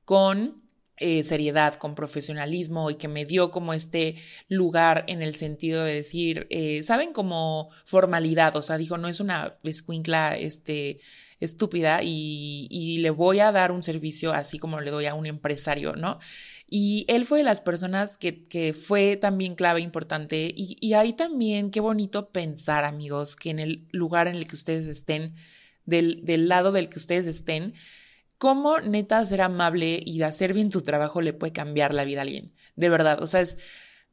con eh, seriedad, con profesionalismo y que me dio como este lugar en el sentido de decir, eh, ¿saben? Como formalidad, o sea, dijo, no es una escuincla, este, estúpida y, y, le voy a dar un servicio así como le doy a un empresario, ¿no? Y él fue de las personas que, que fue también clave, importante. Y, y ahí también, qué bonito pensar, amigos, que en el lugar en el que ustedes estén, del, del lado del que ustedes estén, cómo neta ser amable y de hacer bien tu trabajo le puede cambiar la vida a alguien. De verdad, o sea, es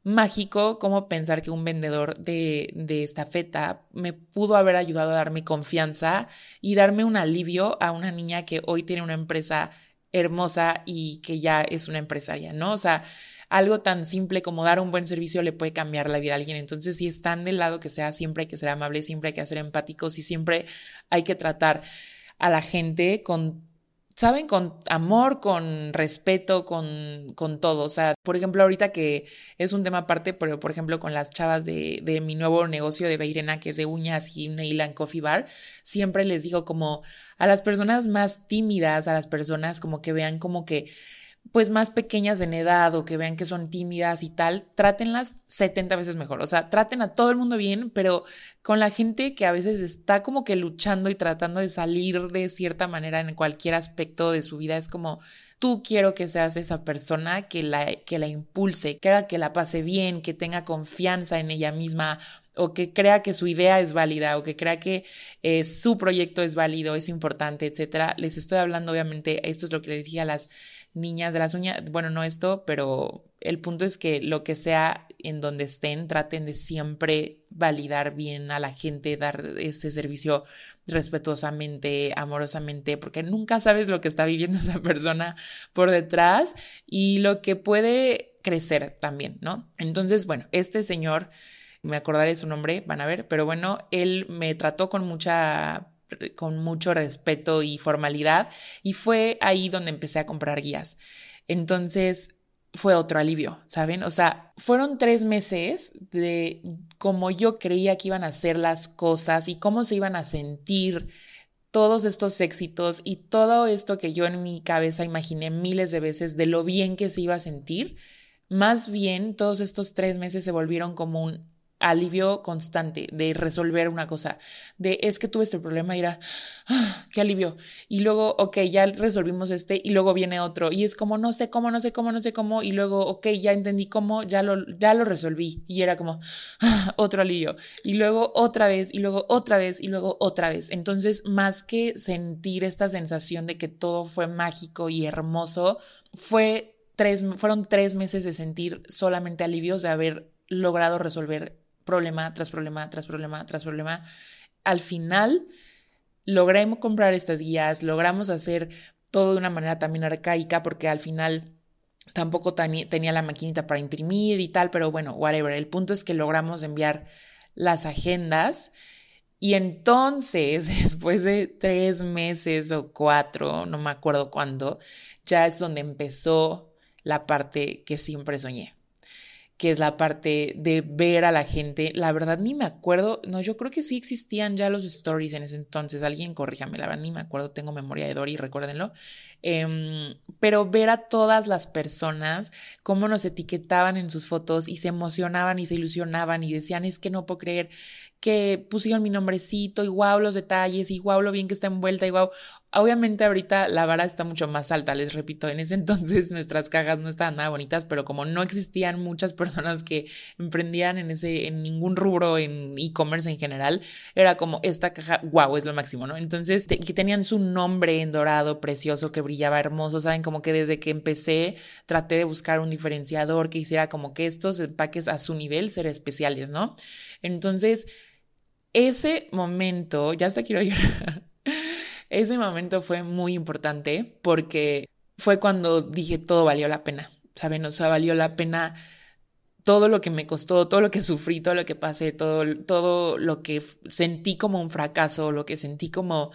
mágico cómo pensar que un vendedor de, de esta feta me pudo haber ayudado a darme confianza y darme un alivio a una niña que hoy tiene una empresa hermosa y que ya es una empresaria, ¿no? O sea, algo tan simple como dar un buen servicio le puede cambiar la vida a alguien. Entonces, si están del lado que sea, siempre hay que ser amable, siempre hay que ser empáticos y siempre hay que tratar a la gente con saben, con amor, con respeto, con, con todo. O sea, por ejemplo, ahorita que es un tema aparte, pero por ejemplo, con las chavas de, de mi nuevo negocio de Beirena, que es de uñas y nail and coffee bar, siempre les digo como a las personas más tímidas, a las personas como que vean como que pues más pequeñas en edad o que vean que son tímidas y tal, trátenlas 70 veces mejor. O sea, traten a todo el mundo bien, pero con la gente que a veces está como que luchando y tratando de salir de cierta manera en cualquier aspecto de su vida, es como tú quiero que seas esa persona que la, que la impulse, que haga que la pase bien, que tenga confianza en ella misma o que crea que su idea es válida o que crea que eh, su proyecto es válido, es importante, etcétera. Les estoy hablando, obviamente, esto es lo que les dije a las niñas de las uñas, bueno, no esto, pero el punto es que lo que sea en donde estén, traten de siempre validar bien a la gente, dar este servicio respetuosamente, amorosamente, porque nunca sabes lo que está viviendo *laughs* esa persona por detrás y lo que puede crecer también, ¿no? Entonces, bueno, este señor, me acordaré su nombre, van a ver, pero bueno, él me trató con mucha con mucho respeto y formalidad y fue ahí donde empecé a comprar guías. Entonces fue otro alivio, ¿saben? O sea, fueron tres meses de cómo yo creía que iban a ser las cosas y cómo se iban a sentir todos estos éxitos y todo esto que yo en mi cabeza imaginé miles de veces de lo bien que se iba a sentir, más bien todos estos tres meses se volvieron como un alivio constante de resolver una cosa, de es que tuve este problema y era, ah, qué alivio. Y luego, ok, ya resolvimos este y luego viene otro y es como, no sé cómo, no sé cómo, no sé cómo y luego, ok, ya entendí cómo, ya lo, ya lo resolví y era como, ah, otro alivio. Y luego otra vez y luego otra vez y luego otra vez. Entonces, más que sentir esta sensación de que todo fue mágico y hermoso, fue tres, fueron tres meses de sentir solamente alivios de haber logrado resolver problema tras problema, tras problema, tras problema. Al final, logramos comprar estas guías, logramos hacer todo de una manera también arcaica, porque al final tampoco tenía la maquinita para imprimir y tal, pero bueno, whatever. El punto es que logramos enviar las agendas. Y entonces, *laughs* después de tres meses o cuatro, no me acuerdo cuándo, ya es donde empezó la parte que siempre soñé que es la parte de ver a la gente. La verdad ni me acuerdo, no, yo creo que sí existían ya los stories en ese entonces, alguien corríjame, la verdad ni me acuerdo, tengo memoria de Dory, recuérdenlo. Em, pero ver a todas las personas, cómo nos etiquetaban en sus fotos y se emocionaban y se ilusionaban y decían, es que no puedo creer que pusieron mi nombrecito y wow los detalles y wow lo bien que está envuelta y wow. Obviamente ahorita la vara está mucho más alta, les repito, en ese *laughs* entonces nuestras cajas no estaban nada bonitas, pero como no existían muchas personas que emprendían en ese, en ningún rubro en e-commerce en general, era como esta caja, wow, es lo máximo, ¿no? Entonces, que tenían su nombre en dorado, precioso, que brillaba hermoso, saben, como que desde que empecé traté de buscar un diferenciador que hiciera como que estos empaques a su nivel ser especiales, ¿no? Entonces, ese momento, ya hasta quiero *laughs* llorar, ese momento fue muy importante porque fue cuando dije todo valió la pena, ¿saben? O sea, valió la pena todo lo que me costó, todo lo que sufrí, todo lo que pasé, todo, todo lo que sentí como un fracaso, lo que sentí como,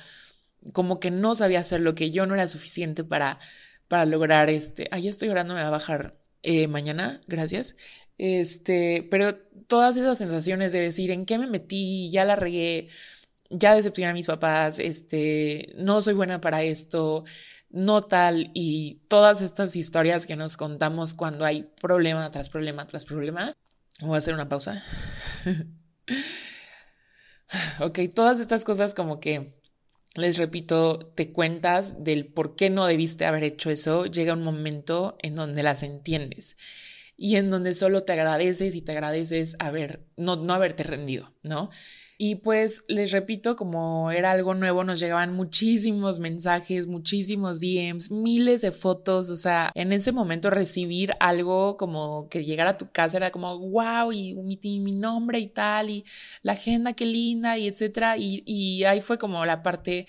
como que no sabía hacer, lo que yo no era suficiente para, para lograr este. Ay, ya estoy llorando, me va a bajar eh, mañana, gracias. Este, pero todas esas sensaciones de decir en qué me metí, ya la regué, ya decepcioné a mis papás, este, no soy buena para esto, no tal, y todas estas historias que nos contamos cuando hay problema tras problema tras problema. Voy a hacer una pausa. *laughs* ok, todas estas cosas como que les repito, te cuentas del por qué no debiste haber hecho eso, llega un momento en donde las entiendes y en donde solo te agradeces y te agradeces haber, no, no haberte rendido, ¿no? Y pues les repito, como era algo nuevo, nos llegaban muchísimos mensajes, muchísimos DMs, miles de fotos, o sea, en ese momento recibir algo como que llegara a tu casa era como, wow, y mi, mi nombre y tal, y la agenda, qué linda, y etcétera, y, y ahí fue como la parte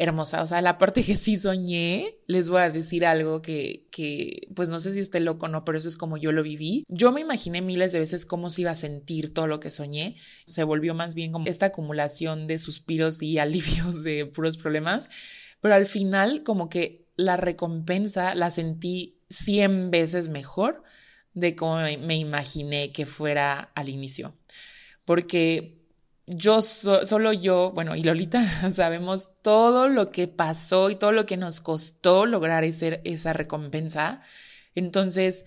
hermosa. O sea, la parte que sí soñé, les voy a decir algo que, que, pues no sé si esté loco o no, pero eso es como yo lo viví. Yo me imaginé miles de veces cómo se iba a sentir todo lo que soñé. Se volvió más bien como esta acumulación de suspiros y *laughs* alivios de puros problemas. Pero al final, como que la recompensa la sentí 100 veces mejor de cómo me imaginé que fuera al inicio. Porque yo, solo yo, bueno, y Lolita, *laughs* sabemos todo lo que pasó y todo lo que nos costó lograr ese, esa recompensa. Entonces,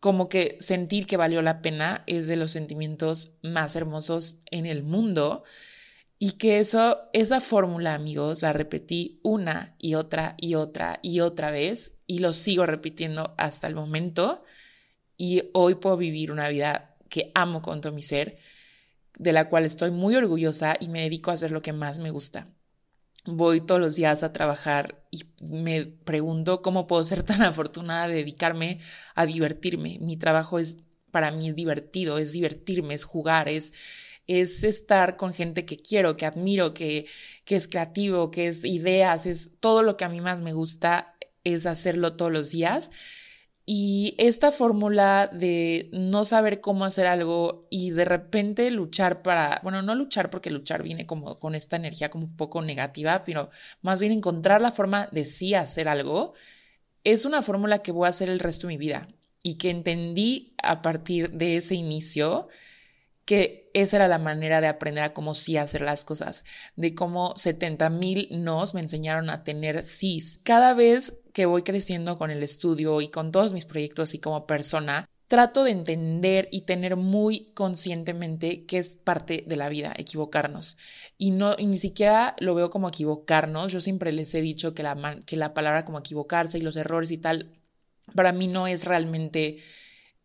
como que sentir que valió la pena es de los sentimientos más hermosos en el mundo. Y que eso, esa fórmula, amigos, la repetí una y otra y otra y otra vez y lo sigo repitiendo hasta el momento. Y hoy puedo vivir una vida que amo con todo mi ser de la cual estoy muy orgullosa y me dedico a hacer lo que más me gusta. Voy todos los días a trabajar y me pregunto cómo puedo ser tan *laughs* afortunada de dedicarme a divertirme. Mi trabajo es para mí divertido, es divertirme, es jugar, es, es estar con gente que quiero, que admiro, que, que es creativo, que es ideas, es todo lo que a mí más me gusta, es hacerlo todos los días y esta fórmula de no saber cómo hacer algo y de repente luchar para, bueno, no luchar porque luchar viene como con esta energía como un poco negativa, pero más bien encontrar la forma de sí hacer algo, es una fórmula que voy a hacer el resto de mi vida y que entendí a partir de ese inicio que esa era la manera de aprender a cómo sí hacer las cosas, de cómo 70 mil nos me enseñaron a tener sís. Cada vez que voy creciendo con el estudio y con todos mis proyectos y como persona, trato de entender y tener muy conscientemente que es parte de la vida, equivocarnos. Y, no, ni siquiera lo veo como equivocarnos. Yo siempre les he dicho que la, que la palabra como equivocarse y los errores y tal, para mí no es realmente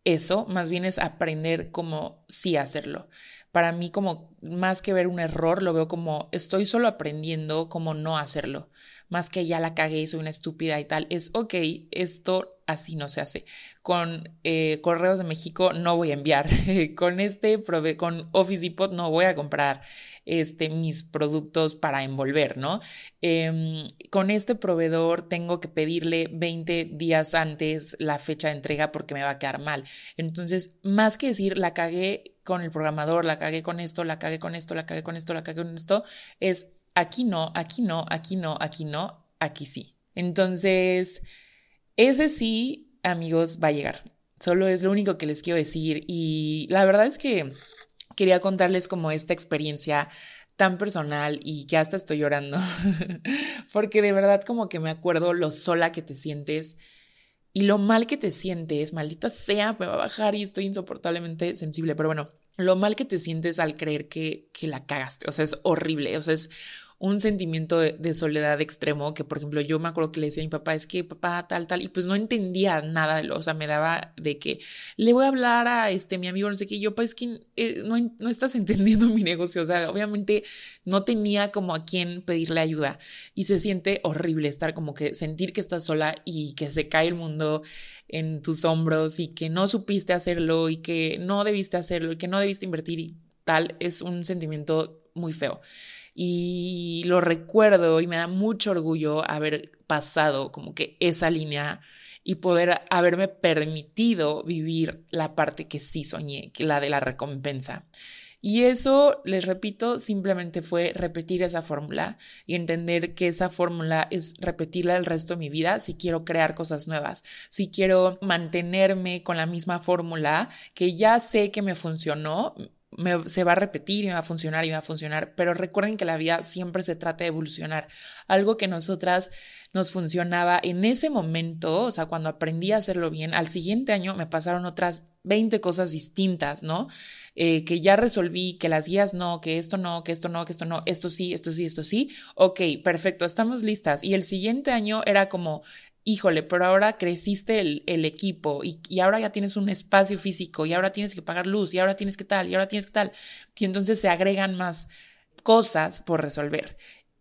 eso, más bien es aprender cómo sí hacerlo. Para mí como más que ver un error, lo veo como estoy solo aprendiendo cómo no hacerlo. Más que ya la cagué soy una estúpida y tal. Es, ok, esto así no se hace. Con eh, Correos de México no voy a enviar. *laughs* con este, con Office Depot no voy a comprar este, mis productos para envolver, ¿no? Em, con este proveedor tengo que pedirle 20 días antes la fecha de entrega porque me va a quedar mal. Entonces, más que decir la cagué con el programador, la cagué con esto, la cagué con esto, la cagué con esto, la cagué con esto, es aquí no, aquí no, aquí no, aquí no, aquí sí. Entonces, ese sí, amigos, va a llegar. Solo es lo único que les quiero decir y la verdad es que quería contarles como esta experiencia tan personal y que hasta estoy llorando, *laughs* porque de verdad como que me acuerdo lo sola que te sientes y lo mal que te sientes, maldita sea, me va a bajar y estoy insoportablemente sensible, pero bueno, lo mal que te sientes al creer que, que la cagaste, o sea, es horrible, o sea, es un sentimiento de, soledad extremo que, por ejemplo, yo me acuerdo que le decía a mi papá, es que papá tal, tal, y pues no entendía nada o sea, me daba de que le voy a hablar a este, mi amigo, no sé qué, yo, pues que eh, no, no estás entendiendo mi negocio, o sea, obviamente no tenía como a quién pedirle ayuda y se siente horrible estar como que sentir que estás sola y que se cae el mundo en tus hombros y que no supiste hacerlo y que no debiste hacerlo y que no debiste invertir y tal, es un sentimiento muy feo y lo recuerdo y me da mucho orgullo haber pasado como que esa línea y poder haberme permitido vivir la parte que sí soñé, que la de la recompensa. Y eso, les repito, simplemente fue repetir esa fórmula y entender que esa fórmula es repetirla el resto de mi vida si quiero crear cosas nuevas, si quiero mantenerme con la misma fórmula que ya sé que me funcionó, se va a repetir y va a funcionar y va a funcionar, pero recuerden que la vida siempre se trata de evolucionar. Algo que nosotras nos funcionaba en ese momento, o sea, cuando aprendí a hacerlo bien, al siguiente año me pasaron otras 20 cosas distintas, ¿no? Eh, que ya resolví, que las guías no, que esto no, que esto no, que esto no, esto sí, esto sí, esto sí. Ok, perfecto, estamos listas. Y el siguiente año era como, híjole, pero ahora creciste el, equipo y, y, ahora ya tienes un espacio físico y ahora tienes que pagar luz y ahora tienes que tal y ahora tienes que tal. Y entonces se agregan más cosas por resolver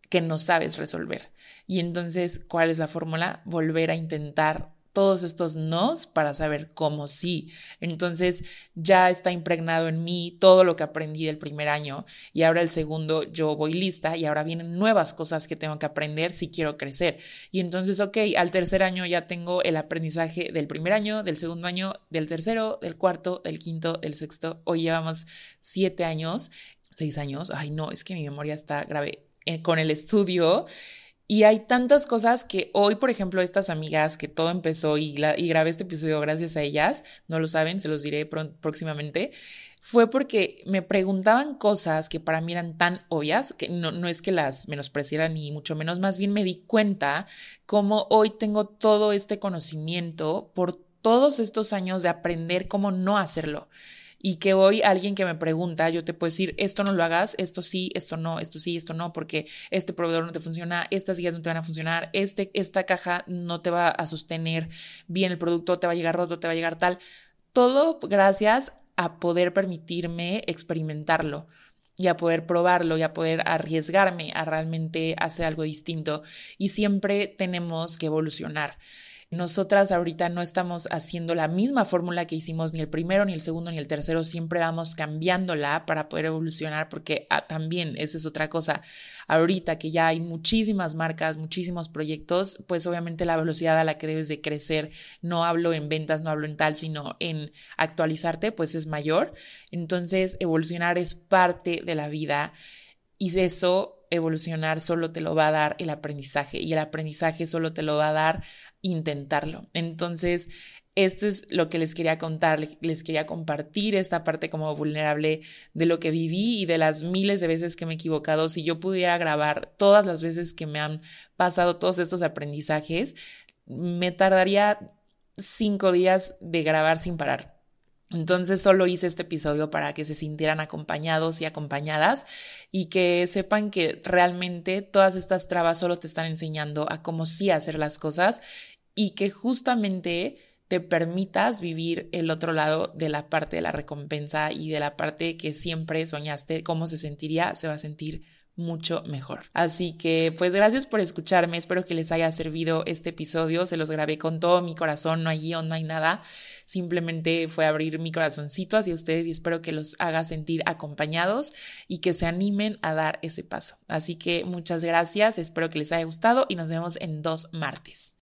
que no sabes resolver. Y entonces, ¿cuál es la fórmula? Volver a intentar todos estos nos para saber cómo sí. Entonces ya está impregnado en mí todo lo que aprendí del primer año y ahora el segundo yo voy lista y ahora vienen nuevas cosas que tengo que aprender si quiero crecer. Y entonces, ok, al tercer año ya tengo el aprendizaje del primer año, del segundo año, del tercero, del cuarto, del quinto, del sexto. Hoy llevamos siete años, seis años. Ay, no, es que mi memoria está grave. Eh, con el estudio y hay tantas cosas que hoy, por ejemplo, estas amigas que todo empezó y, grabé este episodio gracias a ellas, no lo saben, se los diré próximamente, fue porque me preguntaban cosas que para mí eran tan obvias, que no, no es que las menospreciara ni mucho menos, más bien me di cuenta cómo hoy tengo todo este conocimiento por todos estos años de aprender cómo no hacerlo y que hoy alguien que me pregunta, yo te puedo decir, esto no lo hagas, esto sí, esto no, esto sí, esto no, porque este proveedor no te funciona, estas guías no te van a funcionar, este, esta caja no te va a sostener bien el producto, te va a llegar roto, te va a llegar tal. Todo gracias a poder permitirme experimentarlo y a poder probarlo y a poder arriesgarme a realmente hacer algo distinto. Y siempre tenemos que evolucionar. Nosotras ahorita no estamos haciendo la misma fórmula que hicimos ni el primero, ni el segundo, ni el tercero, siempre vamos cambiándola para poder evolucionar porque ah, también esa es otra cosa. Ahorita que ya hay muchísimas marcas, muchísimos proyectos, pues obviamente la velocidad a la que debes de crecer, no hablo en ventas, no hablo en tal, sino en actualizarte, pues es mayor. Entonces, evolucionar es parte de la vida y de eso evolucionar solo te lo va a dar el aprendizaje y el aprendizaje solo te lo va a dar intentarlo. Entonces, esto es lo que les quería contar, les quería compartir esta parte como vulnerable de lo que viví y de las miles de veces que me he equivocado. Si yo pudiera grabar todas las veces que me han pasado todos estos aprendizajes, me tardaría cinco días de grabar sin parar. Entonces solo hice este episodio para que se sintieran acompañados y acompañadas y que sepan que realmente todas estas trabas solo te están enseñando a cómo sí hacer las cosas y que justamente te permitas vivir el otro lado de la parte de la recompensa y de la parte que siempre soñaste, cómo se sentiría, se va a sentir mucho mejor. Así que pues gracias por escucharme, espero que les haya servido este episodio, se los grabé con todo mi corazón, no hay guion, no hay nada, simplemente fue abrir mi corazoncito hacia ustedes y espero que los haga sentir acompañados y que se animen a dar ese paso. Así que muchas gracias, espero que les haya gustado y nos vemos en dos martes.